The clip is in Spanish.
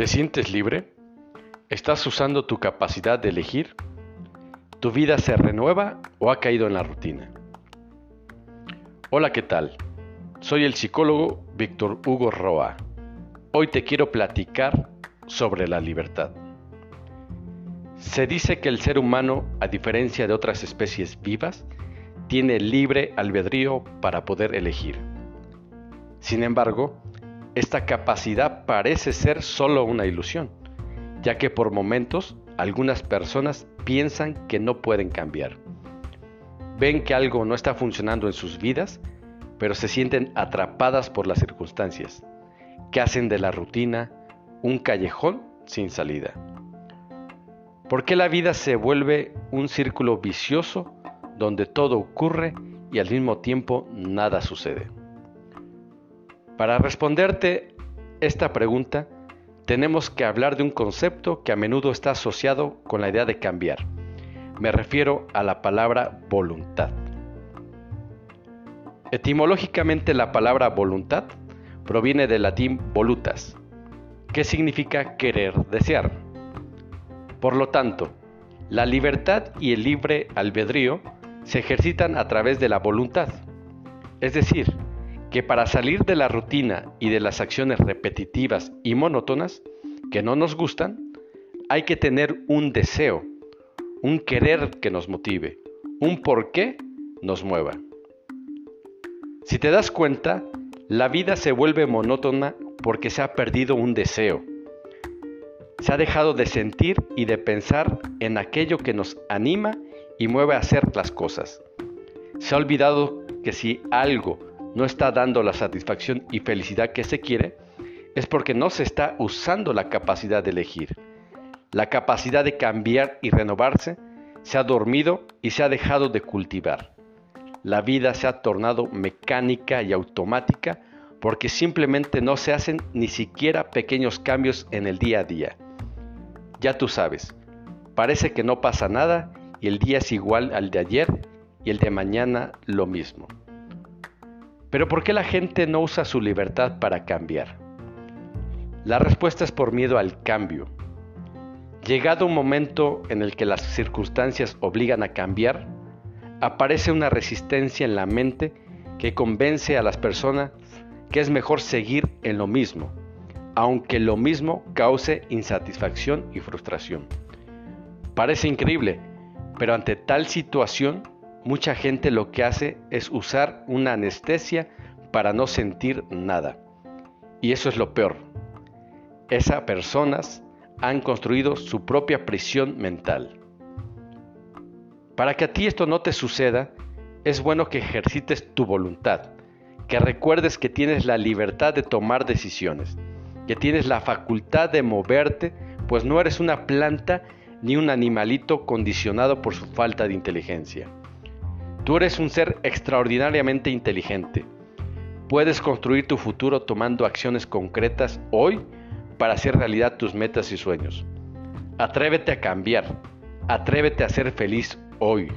¿Te sientes libre? ¿Estás usando tu capacidad de elegir? ¿Tu vida se renueva o ha caído en la rutina? Hola, ¿qué tal? Soy el psicólogo Víctor Hugo Roa. Hoy te quiero platicar sobre la libertad. Se dice que el ser humano, a diferencia de otras especies vivas, tiene libre albedrío para poder elegir. Sin embargo, esta capacidad parece ser solo una ilusión, ya que por momentos algunas personas piensan que no pueden cambiar. Ven que algo no está funcionando en sus vidas, pero se sienten atrapadas por las circunstancias, que hacen de la rutina un callejón sin salida. ¿Por qué la vida se vuelve un círculo vicioso donde todo ocurre y al mismo tiempo nada sucede? Para responderte esta pregunta, tenemos que hablar de un concepto que a menudo está asociado con la idea de cambiar. Me refiero a la palabra voluntad. Etimológicamente la palabra voluntad proviene del latín volutas, que significa querer, desear. Por lo tanto, la libertad y el libre albedrío se ejercitan a través de la voluntad, es decir, que para salir de la rutina y de las acciones repetitivas y monótonas que no nos gustan, hay que tener un deseo, un querer que nos motive, un por qué nos mueva. Si te das cuenta, la vida se vuelve monótona porque se ha perdido un deseo. Se ha dejado de sentir y de pensar en aquello que nos anima y mueve a hacer las cosas. Se ha olvidado que si algo no está dando la satisfacción y felicidad que se quiere, es porque no se está usando la capacidad de elegir. La capacidad de cambiar y renovarse se ha dormido y se ha dejado de cultivar. La vida se ha tornado mecánica y automática porque simplemente no se hacen ni siquiera pequeños cambios en el día a día. Ya tú sabes, parece que no pasa nada y el día es igual al de ayer y el de mañana lo mismo. Pero ¿por qué la gente no usa su libertad para cambiar? La respuesta es por miedo al cambio. Llegado un momento en el que las circunstancias obligan a cambiar, aparece una resistencia en la mente que convence a las personas que es mejor seguir en lo mismo, aunque lo mismo cause insatisfacción y frustración. Parece increíble, pero ante tal situación Mucha gente lo que hace es usar una anestesia para no sentir nada. Y eso es lo peor. Esas personas han construido su propia prisión mental. Para que a ti esto no te suceda, es bueno que ejercites tu voluntad, que recuerdes que tienes la libertad de tomar decisiones, que tienes la facultad de moverte, pues no eres una planta ni un animalito condicionado por su falta de inteligencia. Tú eres un ser extraordinariamente inteligente. Puedes construir tu futuro tomando acciones concretas hoy para hacer realidad tus metas y sueños. Atrévete a cambiar. Atrévete a ser feliz hoy.